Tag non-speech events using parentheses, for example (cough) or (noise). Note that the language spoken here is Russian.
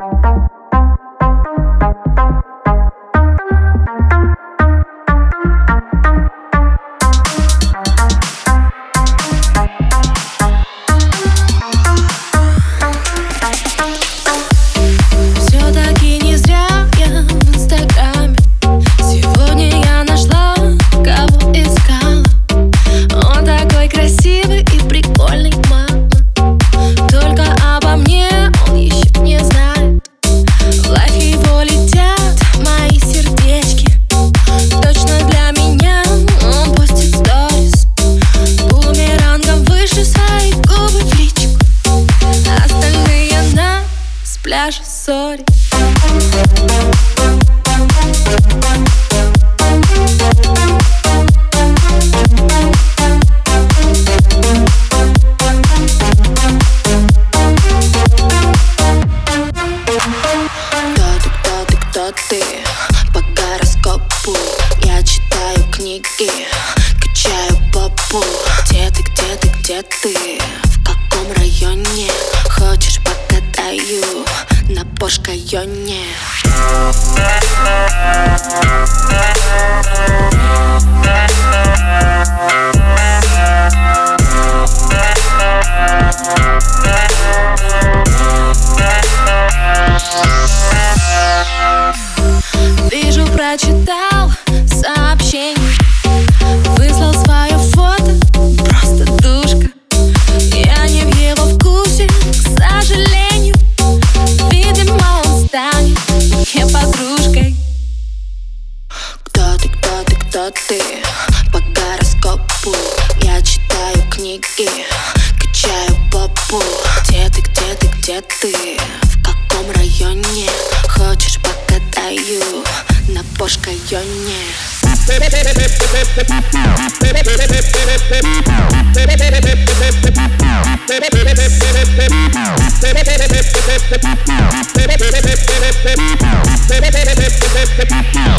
you. Пляже сори кто ты. По гороскопу Я читаю книги. Качаю попу Где ты, где ты, где ты На Пошкайоне Вижу, прочитал кто ты. По гороскопу Я читаю книги Качаю попу. Где ты, где ты, где ты? В каком районе? Хочешь покатаю На Пошкайоне Thank (laughs)